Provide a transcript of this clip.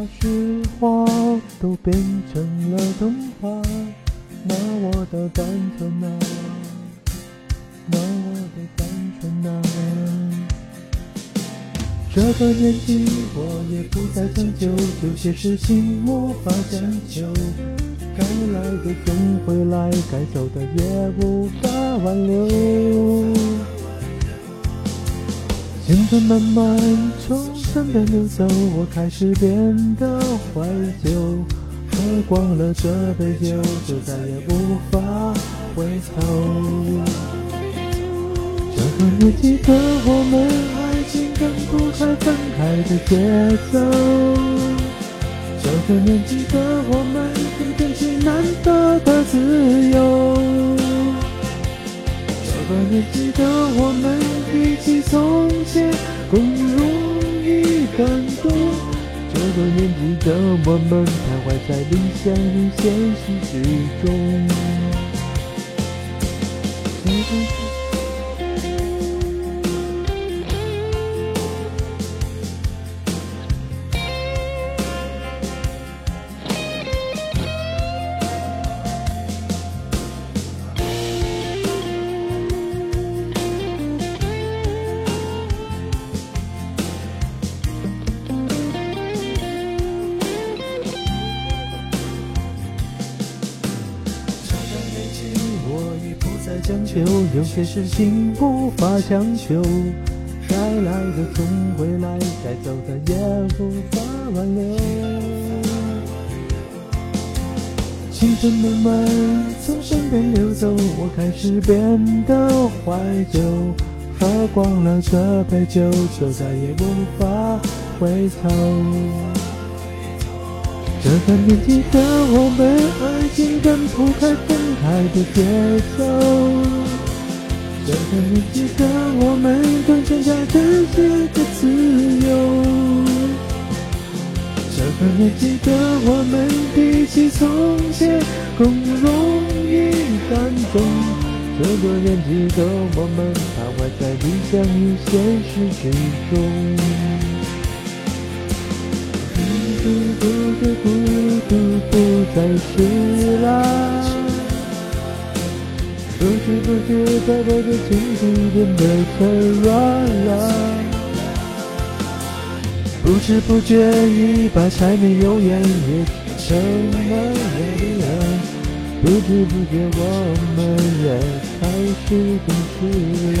把实话都变成了童话，那我的单纯啊，那我的单纯啊。这个年纪，我也不再将就，有些事情无法强求。该来的总会来，该走的也无法挽留。青春慢慢从身边流走，我开始变得怀旧。喝光了这杯酒，就再也无法回头。这个年纪的我们。爱情跟不上分开的节奏，这个年纪的我们正珍惜难得的自由。这个年纪的我们比起从前更容易感动。这个年纪的我们徘徊在理想与现实之中。将就，有些事情无法强求。该来的总会来，该走的也无法挽留。青春慢慢从身边溜走，我开始变得怀旧。喝光了这杯酒，就再也无法回头。这个年纪的我们，爱情跟不开分开的节奏。这个年纪的我们，更加珍惜的自由。这个年纪的我们，比起从前更容易感动。这个年纪的我们，徘徊在理想与现实之中。在我的心底变得脆弱了，不知不觉已把柴米油盐也成了泪了，不知不觉我们也开始懂事了。